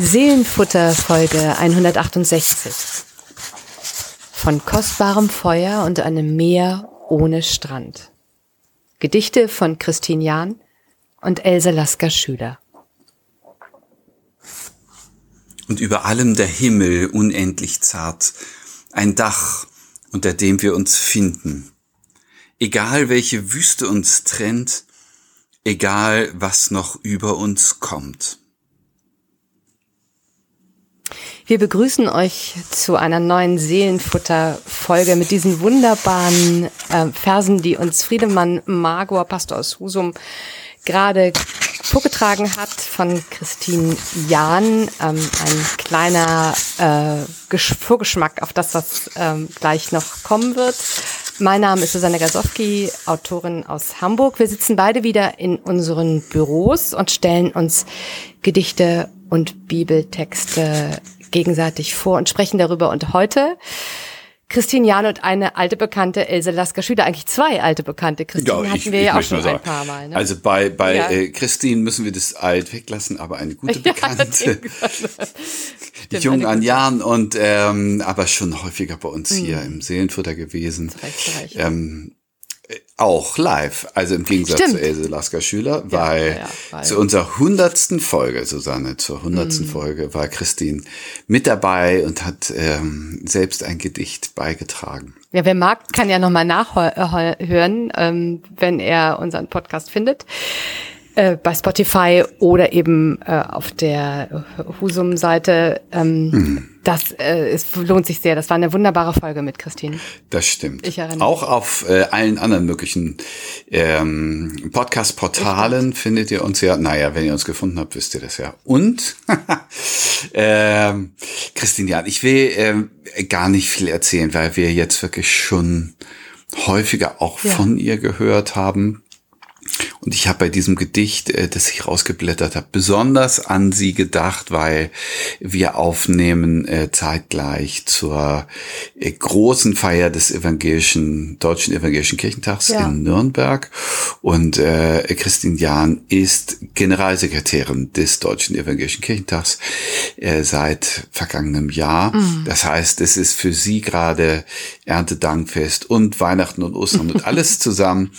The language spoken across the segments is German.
Seelenfutter Folge 168. Von kostbarem Feuer und einem Meer ohne Strand. Gedichte von Christine Jahn und Else Lasker Schüler. Und über allem der Himmel unendlich zart, ein Dach, unter dem wir uns finden. Egal welche Wüste uns trennt, egal was noch über uns kommt. Wir begrüßen euch zu einer neuen Seelenfutter-Folge mit diesen wunderbaren äh, Versen, die uns Friedemann Magor, Pastor aus Husum, gerade vorgetragen hat von Christine Jahn. Ähm, ein kleiner äh, Vorgeschmack auf das, was ähm, gleich noch kommen wird. Mein Name ist Susanne Gasowski, Autorin aus Hamburg. Wir sitzen beide wieder in unseren Büros und stellen uns Gedichte und Bibeltexte gegenseitig vor und sprechen darüber. Und heute Christine Jahn und eine alte Bekannte, Else Lasker-Schüler, eigentlich zwei alte Bekannte. Christine ja, hatten ich, wir ich ja auch schon ein paar Mal. Ne? Also bei, bei ja. äh, Christine müssen wir das alt weglassen, aber eine gute Bekannte. Ja, Jung an Jahren und ähm, aber schon häufiger bei uns mhm. hier im Seelenfutter gewesen. Ähm, auch live, also im Gegensatz Stimmt. zu Else Lasker Schüler, weil, ja, ja, weil, zu unserer hundertsten Folge, Susanne, zur hundertsten mm. Folge war Christine mit dabei und hat ähm, selbst ein Gedicht beigetragen. Ja, wer mag, kann ja nochmal nachhören, ähm, wenn er unseren Podcast findet. Äh, bei Spotify oder eben äh, auf der Husum-Seite. Ähm, mhm. Das äh, es lohnt sich sehr. Das war eine wunderbare Folge mit Christine. Das stimmt. Ich erinnere Auch auf äh, allen anderen möglichen ähm, Podcast-Portalen findet ihr uns ja. Naja, wenn ihr uns gefunden habt, wisst ihr das ja. Und ähm, Christine, ja, ich will äh, gar nicht viel erzählen, weil wir jetzt wirklich schon häufiger auch ja. von ihr gehört haben. Und ich habe bei diesem Gedicht, äh, das ich rausgeblättert habe, besonders an sie gedacht, weil wir aufnehmen äh, zeitgleich zur äh, großen Feier des evangelischen, deutschen evangelischen Kirchentags ja. in Nürnberg. Und äh, Christine Jahn ist Generalsekretärin des deutschen evangelischen Kirchentags äh, seit vergangenem Jahr. Mhm. Das heißt, es ist für sie gerade Erntedankfest und Weihnachten und Ostern und alles zusammen,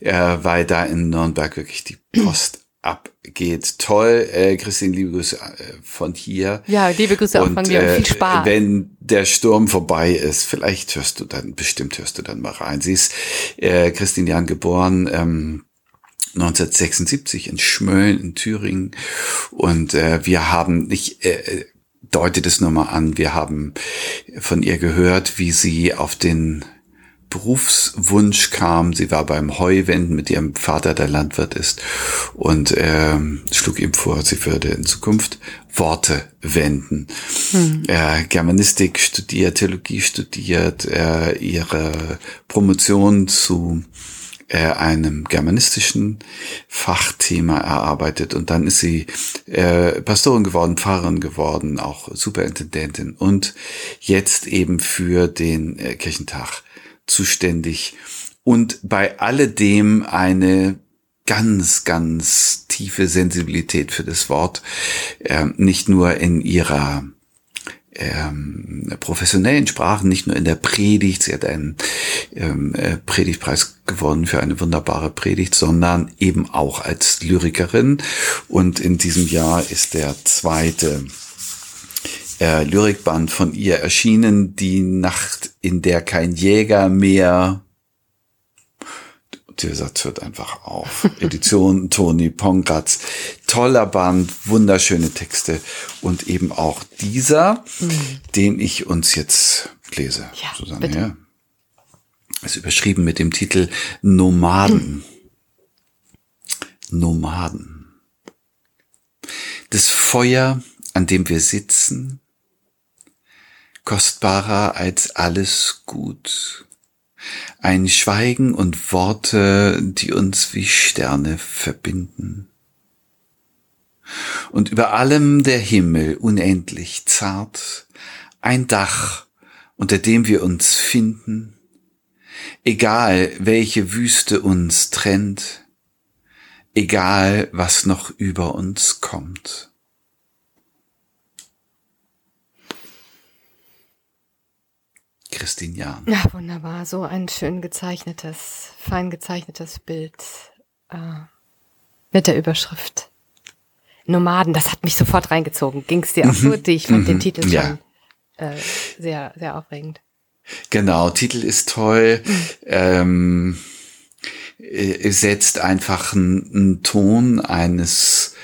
äh, weil da in Nürnberg wirklich die Post abgeht. Toll, äh, Christine, liebe Grüße äh, von hier. Ja, liebe Grüße und, auch von mir und viel äh, Spaß. Wenn der Sturm vorbei ist, vielleicht hörst du dann, bestimmt hörst du dann mal rein. Sie ist äh, Christine Jan geboren, ähm, 1976 in Schmölln in Thüringen und äh, wir haben nicht äh, deutet es nur mal an, wir haben von ihr gehört, wie sie auf den Berufswunsch kam. Sie war beim Heuwenden mit ihrem Vater, der Landwirt ist, und äh, schlug ihm vor, sie würde in Zukunft Worte wenden. Hm. Äh, Germanistik studiert, Theologie studiert, äh, ihre Promotion zu äh, einem germanistischen Fachthema erarbeitet und dann ist sie äh, Pastorin geworden, Pfarrerin geworden, auch Superintendentin und jetzt eben für den äh, Kirchentag zuständig und bei alledem eine ganz, ganz tiefe Sensibilität für das Wort, äh, nicht nur in ihrer ähm, professionellen Sprachen, nicht nur in der Predigt, sie hat einen ähm, äh, Predigtpreis gewonnen für eine wunderbare Predigt, sondern eben auch als Lyrikerin. Und in diesem Jahr ist der zweite äh, Lyrikband von ihr erschienen, Die Nacht, in der kein Jäger mehr der Satz hört einfach auf. Edition Toni Pongratz. Toller Band, wunderschöne Texte und eben auch dieser, mhm. den ich uns jetzt lese. Ja, Susanne, bitte. ja. Ist überschrieben mit dem Titel Nomaden. Mhm. Nomaden. Das Feuer, an dem wir sitzen, kostbarer als alles Gut. Ein Schweigen und Worte, die uns wie Sterne verbinden. Und über allem der Himmel unendlich zart, ein Dach, unter dem wir uns finden, egal welche Wüste uns trennt, egal was noch über uns kommt. Christine Jahn. Ja, wunderbar. So ein schön gezeichnetes, fein gezeichnetes Bild äh, mit der Überschrift Nomaden. Das hat mich sofort reingezogen. Ging es dir auch so? Ich fand den Titel schon Ja. äh, sehr, sehr aufregend. Genau, Titel ist toll. Ähm, äh, setzt einfach einen, einen Ton eines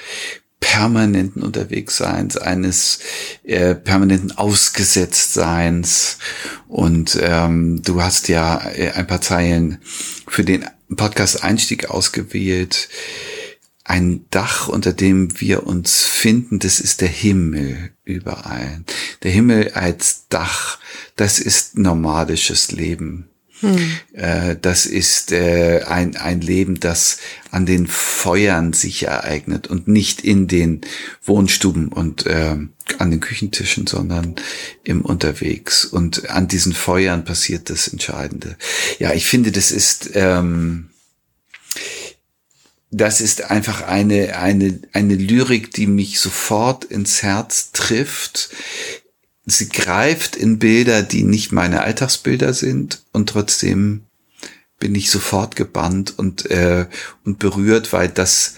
permanenten Unterwegsseins, eines äh, permanenten Ausgesetztseins. Und ähm, du hast ja äh, ein paar Zeilen für den Podcast-Einstieg ausgewählt. Ein Dach, unter dem wir uns finden, das ist der Himmel überall. Der Himmel als Dach, das ist nomadisches Leben. Äh, Das ist äh, ein, ein Leben, das an den Feuern sich ereignet und nicht in den Wohnstuben und ähm, an den Küchentischen, sondern im Unterwegs. Und an diesen Feuern passiert das Entscheidende. Ja, ich finde, das ist ähm, das ist einfach eine, eine, eine Lyrik, die mich sofort ins Herz trifft. Sie greift in Bilder, die nicht meine Alltagsbilder sind und trotzdem bin ich sofort gebannt und, äh, und berührt, weil das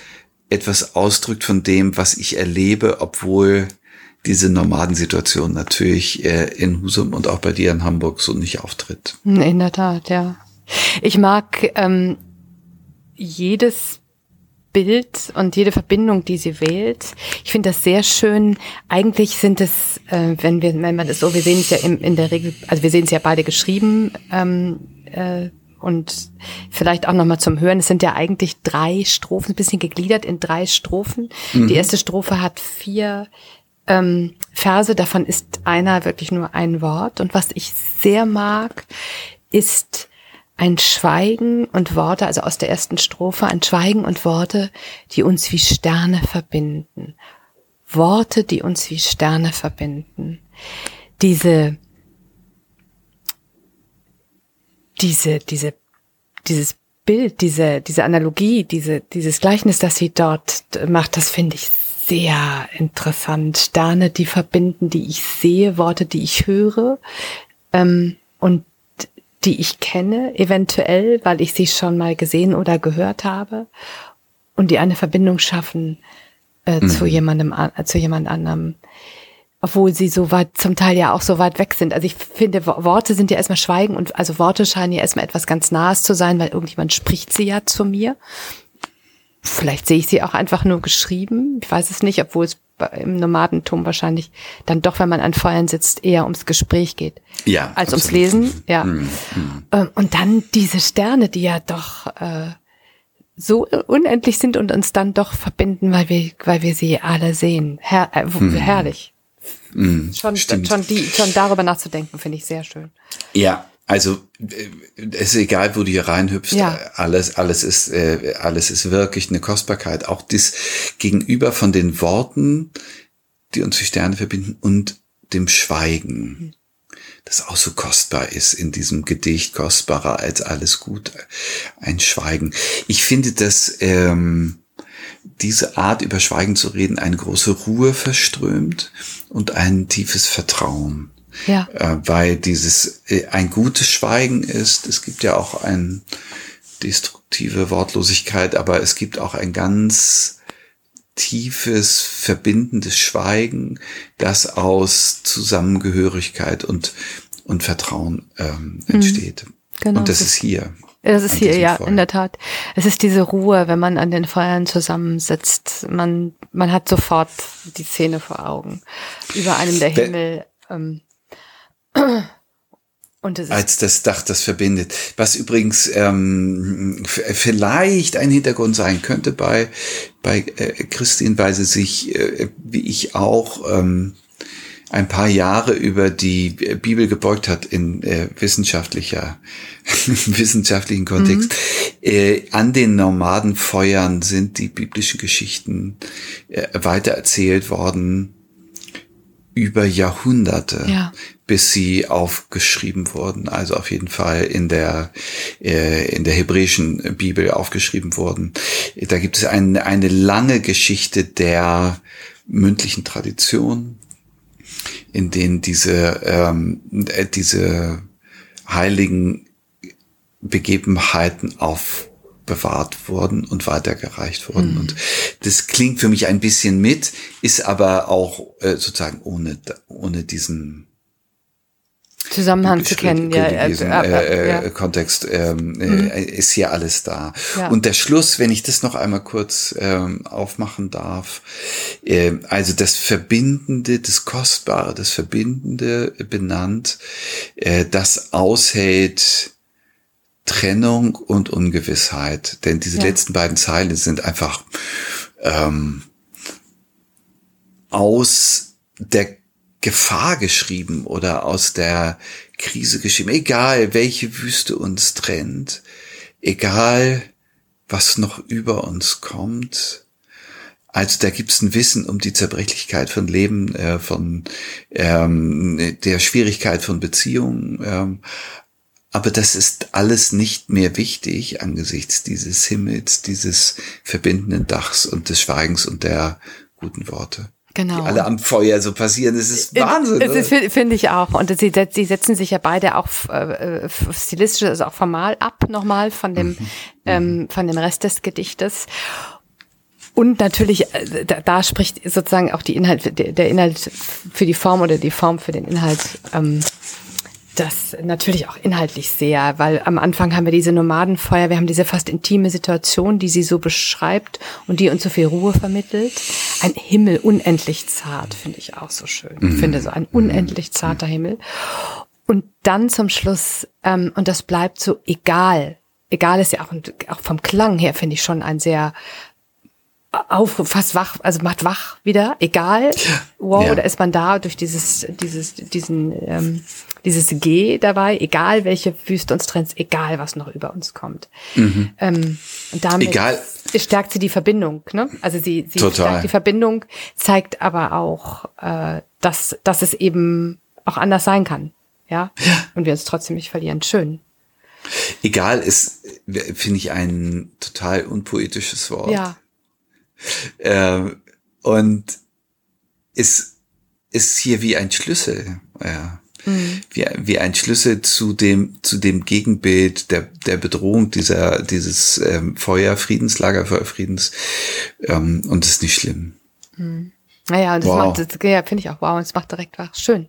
etwas ausdrückt von dem, was ich erlebe, obwohl diese Nomadensituation natürlich äh, in Husum und auch bei dir in Hamburg so nicht auftritt. In der Tat, ja. Ich mag ähm, jedes Bild und jede Verbindung, die sie wählt. Ich finde das sehr schön. Eigentlich sind es, äh, wenn wir, wenn man das so, wir sehen es ja in, in der Regel, also wir sehen es ja beide geschrieben ähm, äh, und vielleicht auch nochmal zum Hören. Es sind ja eigentlich drei Strophen, ein bisschen gegliedert in drei Strophen. Die erste Strophe hat vier ähm, Verse, davon ist einer wirklich nur ein Wort. Und was ich sehr mag, ist ein Schweigen und Worte, also aus der ersten Strophe, ein Schweigen und Worte, die uns wie Sterne verbinden. Worte, die uns wie Sterne verbinden. Diese, diese, diese, dieses Bild, diese, diese Analogie, diese, dieses Gleichnis, das sie dort macht, das finde ich sehr interessant. Sterne, die verbinden, die ich sehe, Worte, die ich höre ähm, und die ich kenne, eventuell, weil ich sie schon mal gesehen oder gehört habe und die eine Verbindung schaffen äh, zu jemandem, an- äh, zu jemand anderem. Obwohl sie so weit, zum Teil ja auch so weit weg sind. Also ich finde, Wo- Worte sind ja erstmal Schweigen und also Worte scheinen ja erstmal etwas ganz Nahes zu sein, weil irgendjemand spricht sie ja zu mir. Vielleicht sehe ich sie auch einfach nur geschrieben. Ich weiß es nicht, obwohl es im Nomadentum wahrscheinlich dann doch, wenn man an Feuern sitzt, eher ums Gespräch geht. Ja, Als ums absolut. Lesen, ja. Ähm, Und dann diese Sterne, die ja doch äh, so unendlich sind und uns dann doch verbinden, weil wir, weil wir sie alle sehen. Her äh, w- Herrlich. schon, stimmt. schon, die, schon darüber nachzudenken, finde ich sehr schön. Ja, also äh, es ist egal, wo du hier reinhüpfst, Ja. äh, alles, alles ist, äh, alles ist wirklich eine Kostbarkeit. Auch das Gegenüber von den Worten, die uns wie Sterne verbinden und dem Schweigen, das auch so kostbar ist in diesem Gedicht, kostbarer als alles gut, ein Schweigen. Ich finde, dass ähm, diese Art über Schweigen zu reden eine große Ruhe verströmt und ein tiefes Vertrauen Ja. äh, weil dieses äh, ein gutes Schweigen ist. Es gibt ja auch ein destruktive Wortlosigkeit, aber es gibt auch ein ganz tiefes, verbindendes Schweigen, das aus Zusammengehörigkeit und, und Vertrauen ähm, entsteht. genau und das ist hier. Das ist hier, ja, Feuer. in der Tat. Es ist diese Ruhe, wenn man an den Feuern zusammensitzt. Man, man hat sofort die Szene vor Augen. Über einem der Himmel. Ähm, als das Dach das verbindet. Was übrigens ähm, vielleicht ein Hintergrund sein könnte bei bei äh, Christine, weil sie sich, äh, wie ich auch, ähm, ein paar Jahre über die Bibel gebeugt hat in äh, wissenschaftlicher wissenschaftlichen Kontext. Äh, an den Nomadenfeuern sind die biblischen Geschichten äh, weitererzählt worden über Jahrhunderte Ja. bis sie aufgeschrieben wurden, also auf jeden Fall in der äh, in der hebräischen Bibel aufgeschrieben wurden. Da gibt es eine eine lange Geschichte der mündlichen Tradition, in denen diese ähm, äh, diese heiligen Begebenheiten aufbewahrt wurden und weitergereicht wurden. Mhm. Und das klingt für mich ein bisschen mit, ist aber auch äh, sozusagen ohne, ohne diesen Zusammenhang zu kennen, ja, äh, äh, ja. Kontext ähm, mhm. äh, ist hier alles da. Ja. Und der Schluss, wenn ich das noch einmal kurz ähm, aufmachen darf, äh, also das Verbindende, das Kostbare, das Verbindende benannt, äh, das aushält Trennung und Ungewissheit. Denn diese ja. letzten beiden Zeilen sind einfach ähm, aus der Gefahr geschrieben oder aus der Krise geschrieben. Egal, welche Wüste uns trennt, egal, was noch über uns kommt. Also da gibt's ein Wissen um die Zerbrechlichkeit von Leben, äh, von ähm, der Schwierigkeit von Beziehungen. Ähm, aber das ist alles nicht mehr wichtig angesichts dieses Himmels, dieses verbindenden Dachs und des Schweigens und der guten Worte genau. die alle am Feuer so passieren. Das ist Wahnsinn. Das finde ich auch. Und sie, sie, setzen sich ja beide auch äh, stilistisch, also auch formal ab nochmal von dem, mhm. ähm, von dem Rest des Gedichtes. Und natürlich, äh, da, da spricht sozusagen auch die Inhalt, der, der Inhalt für die Form oder die Form für den Inhalt ähm, das natürlich auch inhaltlich sehr, weil am Anfang haben wir diese Nomadenfeuer, wir haben diese fast intime Situation, die sie so beschreibt und die uns so viel Ruhe vermittelt. Ein Himmel unendlich zart, finde ich auch so schön. Ich finde so ein unendlich zarter Himmel. Und dann zum Schluss, ähm, und das bleibt so egal. Egal ist ja auch, auch vom Klang her, finde ich schon ein sehr auf, fast wach, also macht wach wieder, egal. Wow, ja. da ist man da durch dieses, dieses, diesen, ähm, dieses G dabei, egal welche Wüste uns trennt, egal was noch über uns kommt. Mhm. Ähm, und damit egal. stärkt sie die Verbindung, ne? Also sie, sie Total. stärkt die Verbindung, zeigt aber auch, äh, dass, dass es eben auch anders sein kann. Ja. ja. Und wir uns trotzdem nicht verlieren. Schön. Egal ist, finde ich, ein total unpoetisches Wort. Ja. Ähm, und ist, ist hier wie ein Schlüssel, ja. Mhm. Wie, wie ein Schlüssel zu dem, zu dem Gegenbild der, der Bedrohung dieser, dieses ähm, Feuer, Friedenslager, Feuerfriedens. Ähm, und das ist nicht schlimm. Mhm. Naja, und das wow. macht, ja, finde ich auch wow, und es macht direkt wach. Schön.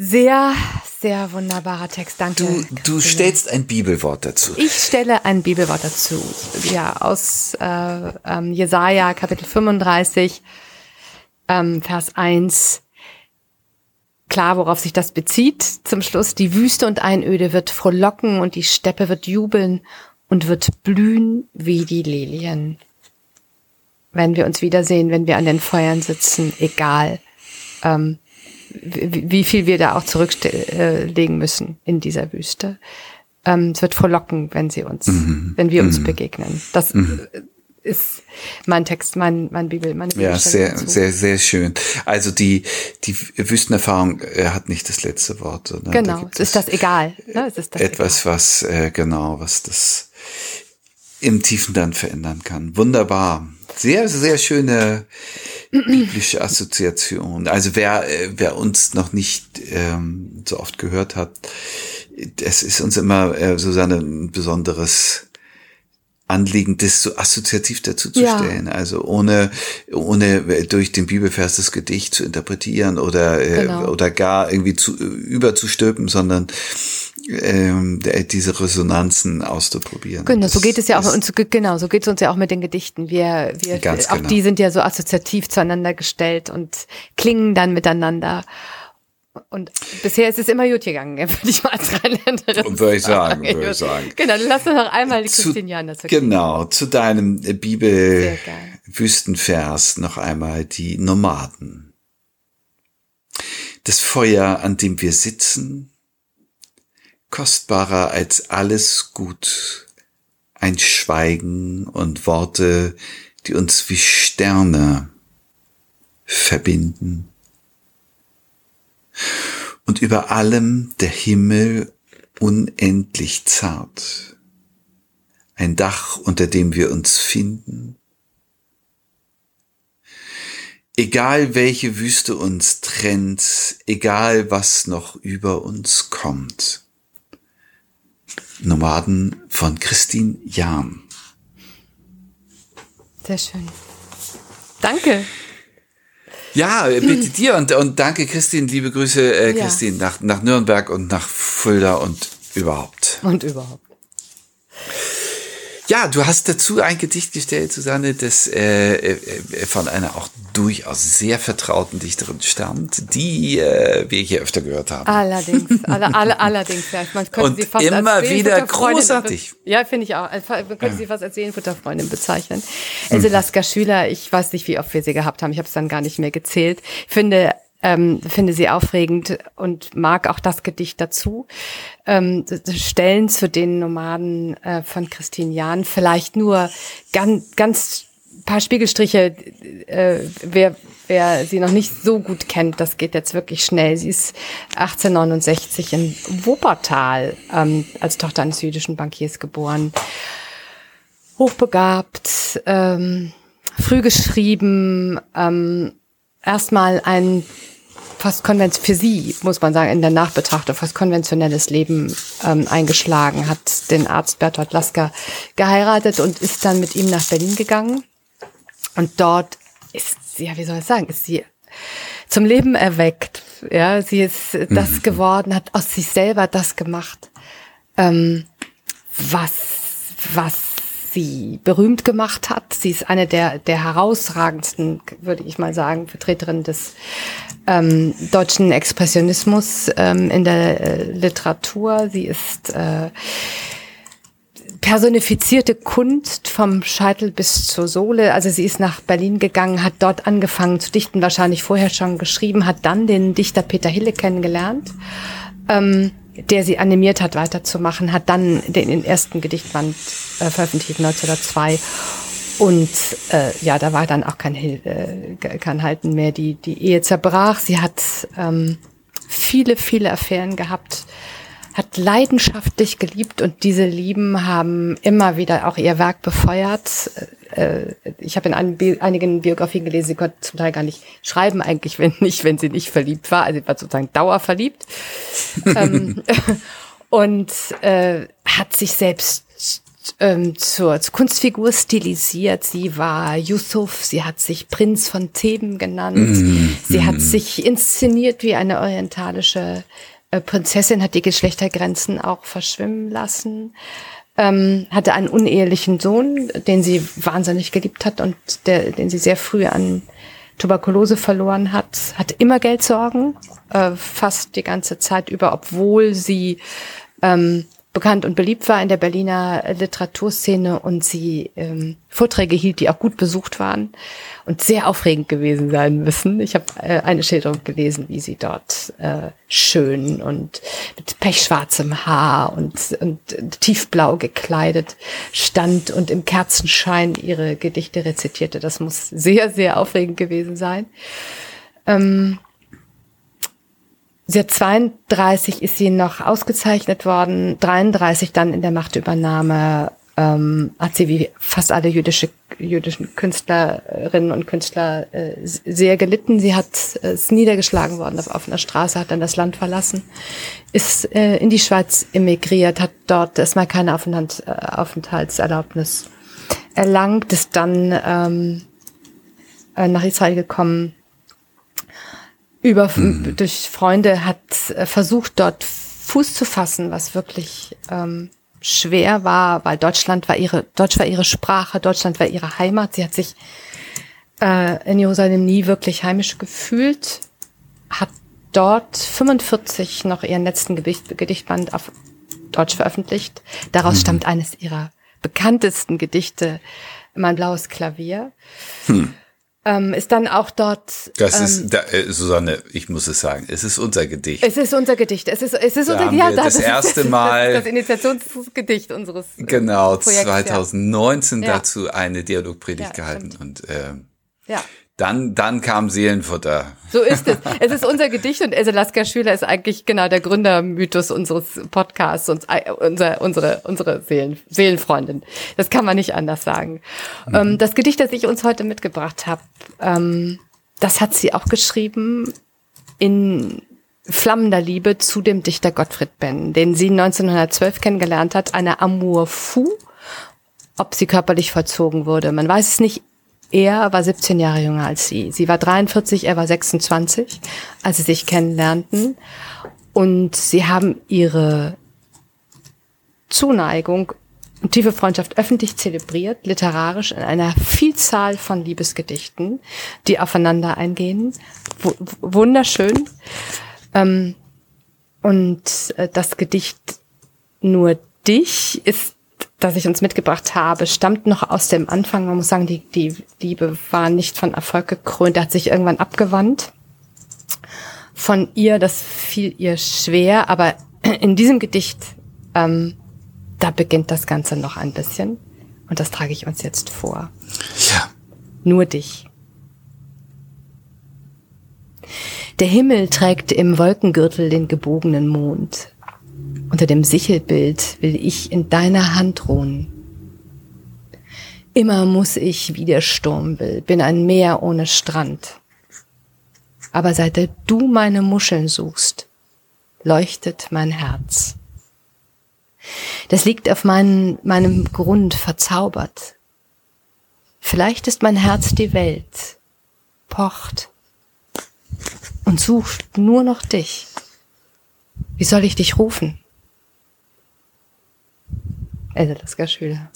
Sehr, sehr wunderbarer Text. Danke. Du, du stellst ein Bibelwort dazu. Ich stelle ein Bibelwort dazu. Ja, aus äh, ähm, Jesaja Kapitel 35, ähm, Vers 1. Klar, worauf sich das bezieht. Zum Schluss, die Wüste und Einöde wird frohlocken und die Steppe wird jubeln und wird blühen wie die Lilien. Wenn wir uns wiedersehen, wenn wir an den Feuern sitzen, egal. Ähm, wie viel wir da auch zurücklegen müssen in dieser Wüste. Ähm, es wird frohlocken, wenn sie uns, mhm. wenn wir uns mhm. begegnen. Das mhm. Ist mein Text, mein, mein Bibel, meine Bibel. Ja, sehr, dazu. sehr, sehr schön. Also die, die Wüstenerfahrung äh, hat nicht das letzte Wort. Ne? Genau, es ist das egal. Ne? Es ist das etwas, egal. was, äh, genau, was das im Tiefen dann verändern kann. Wunderbar. Sehr, sehr schöne biblische Assoziation. Also wer, äh, wer uns noch nicht ähm, so oft gehört hat, es ist uns immer äh, so ein besonderes Anliegen, das so assoziativ dazu zu ja. stellen. Also ohne, ohne durch den Bibelvers das Gedicht zu interpretieren oder, äh, genau. oder gar irgendwie zu, überzustülpen, sondern ähm, diese Resonanzen auszuprobieren. Genau, so geht es ja auch uns, genau, so geht es uns ja auch mit den Gedichten. Wir, wir, auch genau. die sind ja so assoziativ zueinander gestellt und klingen dann miteinander. Und bisher ist es immer gut gegangen, würde ich mal als Rheinländerin Würde ich sagen, würde ich sagen. Genau, dann lass uns noch einmal die Christine Jan dazu Genau, zu deinem Bibel-Wüstenvers noch einmal die Nomaden. Das Feuer, an dem wir sitzen, kostbarer als alles Gut, ein Schweigen und Worte, die uns wie Sterne verbinden. Und über allem der Himmel unendlich zart, ein Dach, unter dem wir uns finden. Egal welche Wüste uns trennt, egal was noch über uns kommt, Nomaden von Christine Jahn. Sehr schön. Danke. Ja, bitte dir und, und danke Christine, liebe Grüße äh, Ja. Christine nach, nach Nürnberg und nach Fulda und überhaupt. Und überhaupt. Ja, du hast dazu ein Gedicht gestellt, Susanne, das äh, äh, von einer auch durchaus sehr vertrauten Dichterin stammt, die äh, wir hier öfter gehört haben. Allerdings, alle, alle, allerdings, ja. Man könnte Und sie fast immer als wieder großartig. Ja, finde ich auch. Also, Man könnte sie fast als Seelenfutterfreundin bezeichnen. Else Lasker Schüler, ich weiß nicht, wie oft wir sie gehabt haben. Ich habe es dann gar nicht mehr gezählt. Ich finde, ähm, finde sie aufregend und mag auch das Gedicht dazu. Ähm, Stellen zu den Nomaden äh, von Christine Jahn, vielleicht nur ganz, ganz paar Spiegelstriche, äh, wer, wer sie noch nicht so gut kennt, das geht jetzt wirklich schnell. Sie ist 1869 in Wuppertal ähm, als Tochter eines jüdischen Bankiers geboren. Hochbegabt, ähm, früh geschrieben, ähm, erstmal ein fast konvent für sie, muss man sagen, in der Nachbetrachtung fast konventionelles Leben ähm, eingeschlagen, hat den Arzt Bertolt Lasker geheiratet und ist dann mit ihm nach Berlin gegangen. Und dort ist sie, ja, wie soll ich sagen, ist sie zum Leben erweckt. Ja, sie ist das geworden, hat aus sich selber das gemacht, ähm, was, was sie berühmt gemacht hat. Sie ist eine der, der herausragendsten, würde ich mal sagen, Vertreterin des ähm, deutschen Expressionismus ähm, in der äh, Literatur. Sie ist äh, personifizierte Kunst vom Scheitel bis zur Sohle. Also sie ist nach Berlin gegangen, hat dort angefangen zu dichten, wahrscheinlich vorher schon geschrieben, hat dann den Dichter Peter Hille kennengelernt, ähm, der sie animiert hat, weiterzumachen, hat dann den, ersten Gedichtband äh, veröffentlicht 1902 und äh, ja, da war dann auch kein, Hil- äh, kein Halten mehr. Die, die Ehe zerbrach. Sie hat ähm, viele, viele Affären gehabt, hat leidenschaftlich geliebt und diese Lieben haben immer wieder auch ihr Werk befeuert. Äh, ich habe in Bi- einigen Biografien gelesen, sie konnte zum Teil gar nicht schreiben, eigentlich, wenn nicht, wenn sie nicht verliebt war. Also sie war sozusagen dauerverliebt. ähm, und äh, hat sich selbst ähm, zur, zur Kunstfigur stilisiert. Sie war Yusuf, sie hat sich Prinz von Theben genannt. Sie hat sich inszeniert wie eine orientalische äh, Prinzessin, hat die Geschlechtergrenzen auch verschwimmen lassen. Ähm, hatte einen unehelichen Sohn, den sie wahnsinnig geliebt hat und der, den sie sehr früh an Tuberkulose verloren hat, hat immer Geldsorgen, äh, fast die ganze Zeit über, obwohl sie ähm, bekannt und beliebt war in der Berliner Literaturszene und sie ähm, Vorträge hielt, die auch gut besucht waren und sehr aufregend gewesen sein müssen. Ich habe äh, eine Schilderung gelesen, wie sie dort äh, schön und mit pechschwarzem Haar und, und tiefblau gekleidet stand und im Kerzenschein ihre Gedichte rezitierte. Das muss sehr, sehr aufregend gewesen sein. Ähm, Sie hat 32 ist sie noch ausgezeichnet worden, 33 dann in der Machtübernahme ähm, hat sie wie fast alle jüdische, jüdischen Künstlerinnen und Künstler äh, sehr gelitten. Sie hat äh, ist niedergeschlagen worden auf offener Straße, hat dann das Land verlassen, ist äh, in die Schweiz emigriert, hat dort erstmal keine Aufenthalt, äh, Aufenthaltserlaubnis erlangt, ist dann ähm, äh, nach Israel gekommen, über durch Freunde hat äh, versucht dort Fuß zu fassen, was wirklich ähm, schwer war, weil Deutschland war ihre Deutsch war ihre Sprache, Deutschland war ihre Heimat. Sie hat sich äh, in Jerusalem nie wirklich heimisch gefühlt, hat dort 45 noch ihren letzten Gedicht, Gedichtband auf Deutsch veröffentlicht. Daraus stammt eines ihrer bekanntesten Gedichte, Mein blaues Klavier. Ähm, ist dann auch dort. Das ähm, ist, da, äh, Susanne, ich muss es sagen, es ist unser Gedicht. Es ist unser Gedicht. Es ist, es ist Da unser haben ja, das ist- erste ist Mal- das, das Initiationsgedicht unseres äh, Genau, Projekts, 2019 Ja. dazu eine Dialogpredigt Ja, gehalten stimmt. und äh, Ja. Dann, dann kam Seelenfutter. So ist es. Es ist unser Gedicht und Else Lasker Schüler ist eigentlich genau der Gründermythos unseres Podcasts und äh, unser, unsere, unsere Seelen, Seelenfreundin. Das kann man nicht anders sagen. Ähm, das Gedicht, das ich uns heute mitgebracht habe, ähm, das hat sie auch geschrieben in flammender Liebe zu dem Dichter Gottfried Benn, den sie 1912 kennengelernt hat, eine Amour fou, ob sie körperlich verzogen wurde. Man weiß es nicht. Er war 17 Jahre jünger als sie. Sie war 43, er war 26, als sie sich kennenlernten. Und sie haben ihre Zuneigung und tiefe Freundschaft öffentlich zelebriert, literarisch in einer Vielzahl von Liebesgedichten, die aufeinander eingehen. W wunderschön. Ähm, und äh, das Gedicht Nur dich ist, das ich uns mitgebracht habe, stammt noch aus dem Anfang. Man muss sagen, die, die Liebe war nicht von Erfolg gekrönt. Er hat sich irgendwann abgewandt von ihr. Das fiel ihr schwer. Aber in diesem Gedicht, ähm, da beginnt das Ganze noch ein bisschen. Und das trage ich uns jetzt vor. Ja. Nur dich. Der Himmel trägt im Wolkengürtel den gebogenen Mond. Unter dem Sichelbild will ich in deiner Hand ruhen. Immer muss ich, wie der Sturm will, bin ein Meer ohne Strand. Aber seit du meine Muscheln suchst, leuchtet mein Herz. Das liegt auf mein, meinem Grund verzaubert. Vielleicht ist mein Herz die Welt, pocht und sucht nur noch dich. Wie soll ich dich rufen? Else Lasker Schüler.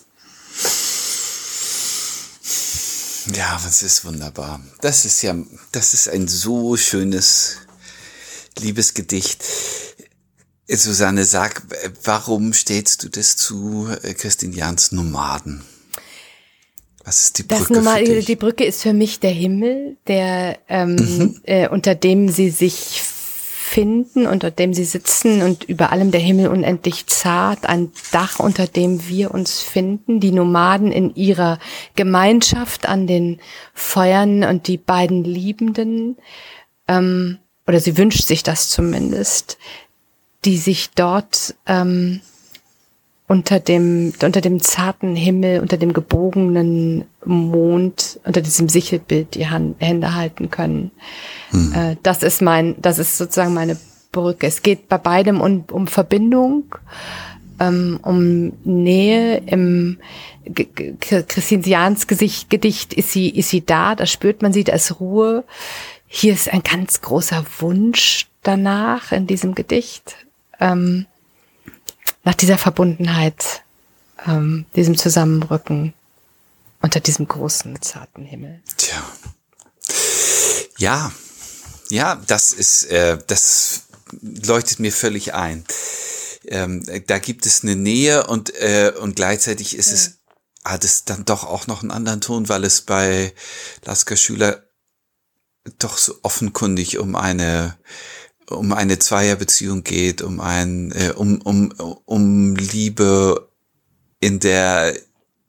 Ja, das ist wunderbar. Das ist ja, das ist ein so schönes Liebesgedicht. Susanne, sag, warum stellst du das zu äh, Christine Jans Nomaden? Was ist die Brücke? Das für dich? Die Brücke ist für mich der Himmel, der ähm, mhm. äh, unter dem sie sich finden, unter dem sie sitzen und über allem der Himmel unendlich zart, ein Dach, unter dem wir uns finden, die Nomaden in ihrer Gemeinschaft an den Feuern und die beiden Liebenden, ähm, oder sie wünscht sich das zumindest, die sich dort ähm, unter dem, unter dem zarten Himmel, unter dem gebogenen Mond, unter diesem Sichelbild die Hand, Hände halten können. Hm. Äh, das ist mein, das ist sozusagen meine Brücke. Es geht bei beidem um, um Verbindung, ähm, um Nähe. Im Christine Jans Gesicht, Gedicht ist sie, ist sie da, da spürt man sie, da ist Ruhe. Hier ist ein ganz großer Wunsch danach in diesem Gedicht. Ähm, nach dieser Verbundenheit, ähm, diesem Zusammenrücken unter diesem großen, zarten Himmel. Tja. Ja, ja, das ist, äh, das leuchtet mir völlig ein. Ähm, da gibt es eine Nähe und, äh, und gleichzeitig ist ja. es, hat es dann doch auch noch einen anderen Ton, weil es bei Lasker Schüler doch so offenkundig um eine um eine Zweierbeziehung geht, um ein, äh, um, um, um Liebe, in der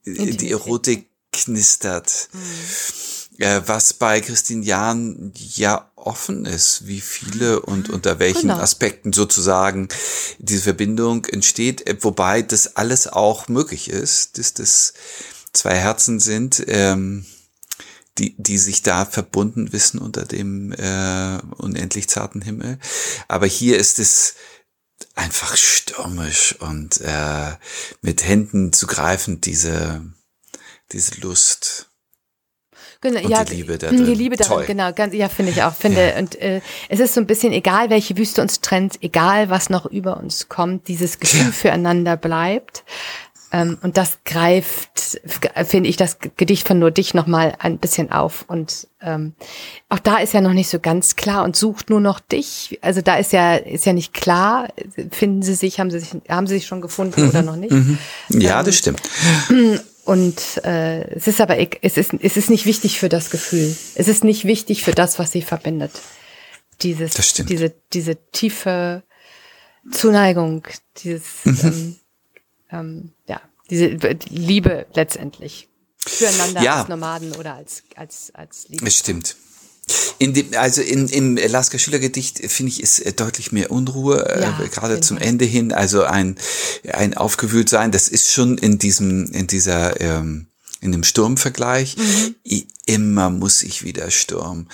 Intimität. die Erotik knistert. Mhm. Äh, was bei Christine Jahn ja offen ist, wie viele und mhm. unter welchen genau. Aspekten sozusagen diese Verbindung entsteht, äh, wobei das alles auch möglich ist, dass das zwei Herzen sind. Ähm, die, die sich da verbunden wissen unter dem äh, unendlich zarten Himmel. Aber hier ist es einfach stürmisch und äh, mit Händen zu greifen, diese, diese Lust. Genau, und ja, die Liebe da drin. Die Liebe darin, genau, ganz, ja, finde ich auch, finde, ja. und äh, es ist so ein bisschen egal, welche Wüste uns trennt, egal was noch über uns kommt, dieses Gefühl ja. füreinander bleibt. Ähm, und das greift, finde ich, das Gedicht von Nur dich nochmal ein bisschen auf. Und ähm, auch da ist ja noch nicht so ganz klar und sucht nur noch dich. Also da ist ja, ist ja nicht klar, finden sie sich, haben sie sich, haben sie sich schon gefunden mhm. oder noch nicht. Mhm. Ja, ähm, das stimmt. Und äh, es ist aber, es ist, es ist nicht wichtig für das Gefühl. Es ist nicht wichtig für das, was sie verbindet. Dieses, diese, diese tiefe Zuneigung, dieses, mhm. ähm, ähm, ja, diese Liebe letztendlich füreinander ja. als Nomaden oder als als als Liebe. Es stimmt. In dem, also in, im Lasker Schülergedicht finde ich ist äh, deutlich mehr Unruhe, äh, ja, äh, gerade zum. Ende hin. Also ein, ein aufgewühlt sein, das ist schon in diesem, in dieser, ähm, in dem Sturmvergleich. Mhm. Immer muss ich wieder Sturm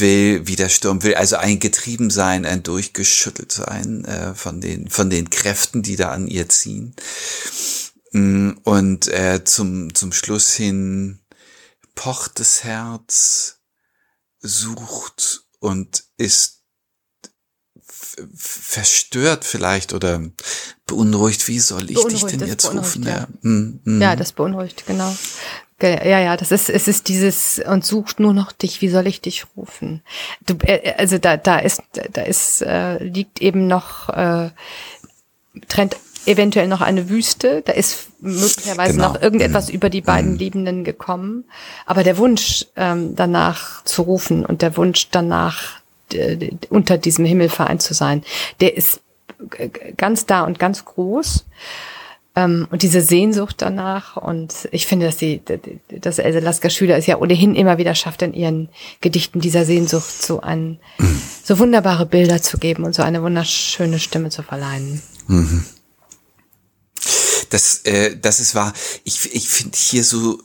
will, wie der Sturm will, also ein Getriebensein, ein durchgeschüttelt sein äh, von den von den Kräften, die da an ihr ziehen. Mm, und äh, zum zum Schluss hin pocht das Herz, sucht und ist verstört vielleicht oder beunruhigt. Wie soll ich dich denn jetzt rufen? Ja. Ja. Mm. ja, das beunruhigt, genau. Ja, ja, das ist, es ist dieses und sucht nur noch dich. Wie soll ich dich rufen? Du, äh, also da, da ist, da ist, äh, liegt eben noch äh, trennt eventuell noch eine Wüste. Da ist möglicherweise genau. noch irgendetwas mhm. über die beiden mhm. Liebenden gekommen. Aber der Wunsch ähm, danach zu rufen und der Wunsch danach äh, unter diesem Himmel vereint zu sein, der ist ganz da und ganz groß. Ähm, und diese Sehnsucht danach. Und ich finde, dass sie, dass Else Lasker Schüler es ja ohnehin immer wieder schafft, in ihren Gedichten dieser Sehnsucht so ein, so wunderbare Bilder zu geben und so eine wunderschöne Stimme zu verleihen. Mhm. Das, äh, das ist wahr. Ich, ich finde hier so,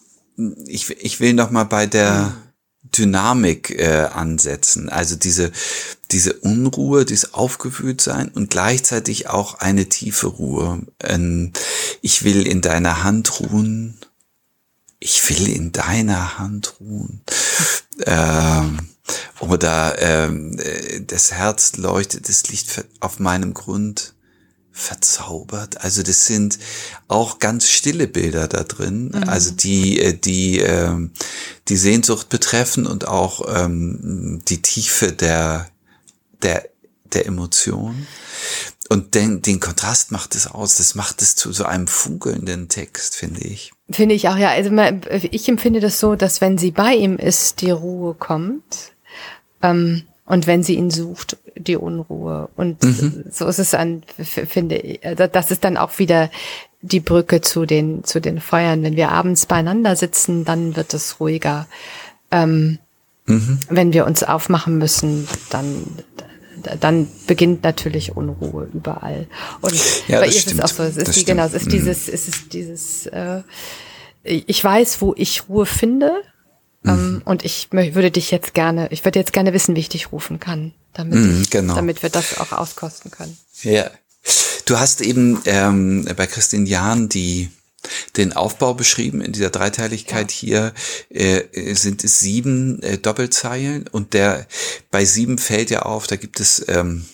ich, ich will noch mal bei der, mhm Dynamik äh, ansetzen. Also diese, diese Unruhe, dieses Aufgewühltsein und gleichzeitig auch eine tiefe Ruhe. Ähm, ich will in deiner Hand ruhen. Ich will in deiner Hand ruhen. Ähm, oder ähm, äh, das Herz leuchtet, das Licht auf meinem Grund verzaubert. Also das sind auch ganz stille Bilder da drin, mhm. also die äh, die ähm, die Sehnsucht betreffen und auch ähm, die Tiefe der der der Emotion. Und den, den Kontrast macht es aus. Das macht es zu so einem funkelnden Text, finde ich. Finde ich auch, ja. Also ich empfinde das so, dass wenn sie bei ihm ist, die Ruhe kommt. Ähm, und wenn sie ihn sucht, die Unruhe. Und mhm. so ist es an, finde ich, also das ist dann auch wieder die Brücke zu den, zu den Feuern. Wenn wir abends beieinander sitzen, dann wird es ruhiger. Ähm, mhm. Wenn wir uns aufmachen müssen, dann, dann beginnt natürlich Unruhe überall. Und ja, bei ihr ist es auch so, es ist die, genau, es ist mhm. dieses, es ist dieses, äh, ich weiß, wo ich Ruhe finde mhm. und ich würde dich jetzt gerne, ich würde jetzt gerne wissen, wie ich dich rufen kann, damit, mhm, ich, genau. damit wir das auch auskosten können. Ja. Du hast eben ähm, bei Christine Jahn die den Aufbau beschrieben in dieser Dreiteiligkeit ja. hier äh, sind es sieben äh, Doppelzeilen und der bei sieben fällt ja auf, da gibt es ähm,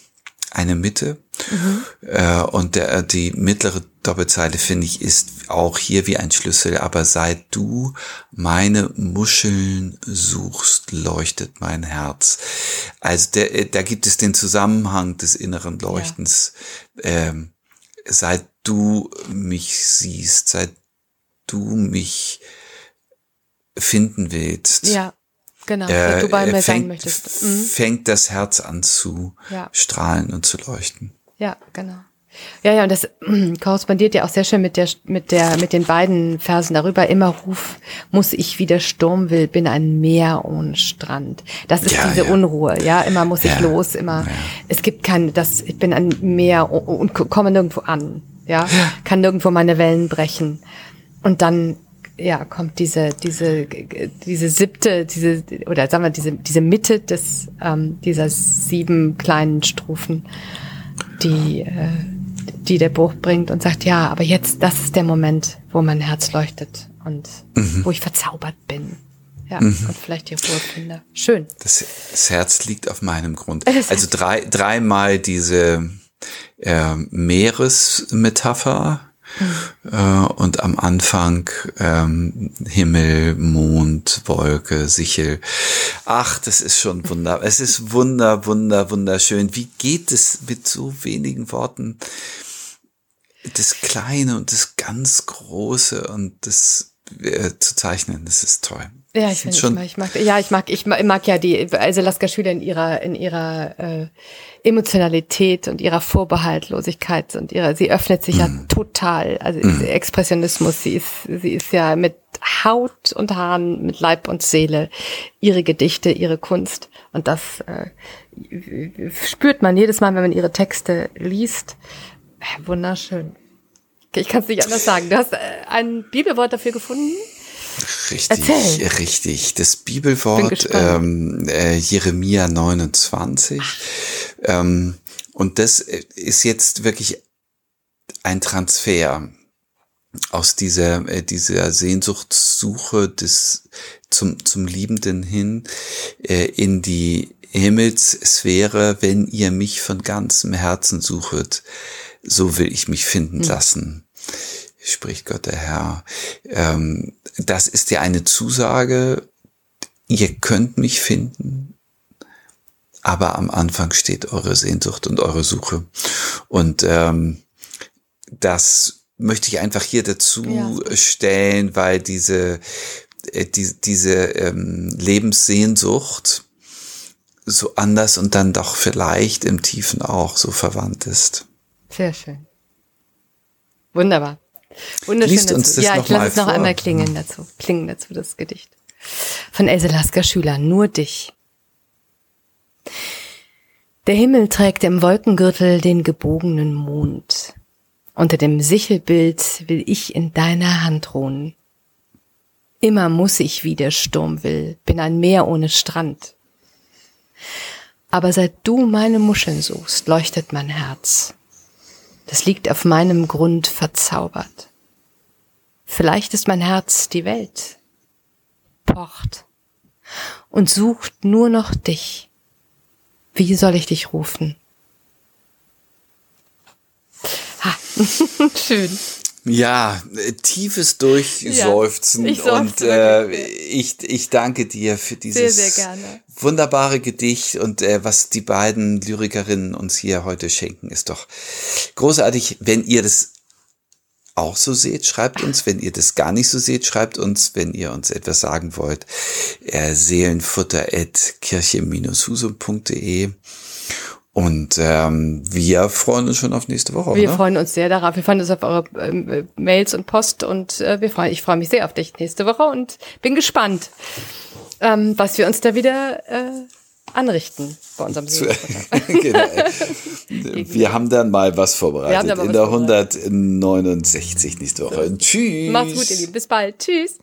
eine Mitte mhm. äh, und der die mittlere Doppelzeile finde ich ist auch hier wie ein Schlüssel, aber seit du meine Muscheln suchst, leuchtet mein Herz. Also der, äh, da gibt es den Zusammenhang des inneren Leuchtens. Ja. Ähm, seit du mich siehst, seit du mich finden willst. Ja, genau, äh, du bei mir fängt, sein möchtest. Mhm. Fängt das Herz an zu ja. strahlen und zu leuchten. Ja, genau. Ja, ja, und das korrespondiert ja auch sehr schön mit der, mit der, mit den beiden Versen darüber. Immer ruf, muss ich wieder Sturm will, bin ein Meer ohne Strand. Das ist ja, diese ja. Unruhe, ja. Immer muss ich los, immer. Es gibt kein, das, ich bin ein Meer und komme nirgendwo an, ja. Kann nirgendwo meine Wellen brechen. Und dann, ja, kommt diese, diese, diese siebte, diese, oder sagen wir, diese, diese Mitte des, ähm, dieser sieben kleinen Strophen, die, äh, die der Buch bringt und sagt, ja, aber jetzt, das ist der Moment, wo mein Herz leuchtet und mhm. wo ich verzaubert bin. Ja, mhm. und vielleicht die Ruhe finde. Schön. Das, das Herz liegt auf meinem Grund. Also drei, dreimal diese äh, Meeresmetapher äh, und am Anfang ähm, Himmel, Mond, Wolke, Sichel. Ach, das ist schon wunderbar. Es ist wunder, wunder, wunderschön. Wie geht es mit so wenigen Worten? das Kleine und das ganz Große und das äh, zu zeichnen, das ist toll. Ja, ich finde schon. Ich mag, ja, ich mag, ich mag, ich mag ja die, also Lasker Schüler in ihrer, in ihrer äh, Emotionalität und ihrer Vorbehaltlosigkeit und ihrer, sie öffnet sich mm. ja mhm. total. Also mm. Expressionismus, sie ist, sie ist ja mit Haut und Haaren, mit Leib und Seele ihre Gedichte, ihre Kunst und das äh, spürt man jedes Mal, wenn man ihre Texte liest. Wunderschön. Ich kann es nicht anders sagen. Du hast äh, ein Bibelwort dafür gefunden? Richtig, Erzähl. richtig. Das Bibelwort ähm, äh, Jeremia 29. Ähm, und das ist jetzt wirklich ein Transfer aus dieser, äh, dieser Sehnsuchtssuche des, zum, zum Liebenden hin äh, in die Himmelssphäre, wenn ihr mich von ganzem Herzen suchet, so will ich mich finden mhm. lassen, spricht Gott der Herr. Ähm, das ist ja eine Zusage, ihr könnt mich finden, aber am Anfang steht eure Sehnsucht und eure Suche. Und ähm, das möchte ich einfach hier dazu ja. stellen, weil diese, äh, die, diese ähm, Lebenssehnsucht so anders und dann doch vielleicht im Tiefen auch so verwandt ist. Sehr schön. Wunderbar. Wunderschön Liest uns das ja, noch ich lasse es noch einmal klingen dazu. Klingen dazu, das Gedicht. Von Else Lasker Schüler, nur dich. Der Himmel trägt im Wolkengürtel den gebogenen Mond. Unter dem Sichelbild will ich in deiner Hand ruhen. Immer muss ich, wie der Sturm will, bin ein Meer ohne Strand. Aber seit du meine Muscheln suchst, leuchtet mein Herz. Das liegt auf meinem Grund verzaubert. Vielleicht ist mein Herz die Welt, pocht und sucht nur noch dich. Wie soll ich dich rufen? Ha, schön. Ja, tiefes Durchseufzen ja, und äh, ich, ich danke dir für dieses sehr, sehr wunderbare Gedicht und äh, was die beiden Lyrikerinnen uns hier heute schenken, ist doch großartig. Wenn ihr das auch so seht, schreibt uns. Wenn ihr das gar nicht so seht, schreibt uns. Wenn ihr uns etwas sagen wollt, äh, seelenfutter.kirche-husum.de und ähm, wir freuen uns schon auf nächste Woche. Wir oder? freuen uns sehr darauf. Wir freuen uns auf eure ähm, Mails und Post und äh, wir freuen, ich freue mich sehr auf dich nächste Woche und bin gespannt, ähm, was wir uns da wieder äh, anrichten bei unserem genau. Wir haben dann mal was vorbereitet in der 169 nächste Woche. So. Tschüss. Macht's gut, ihr Lieben. Bis bald. Tschüss.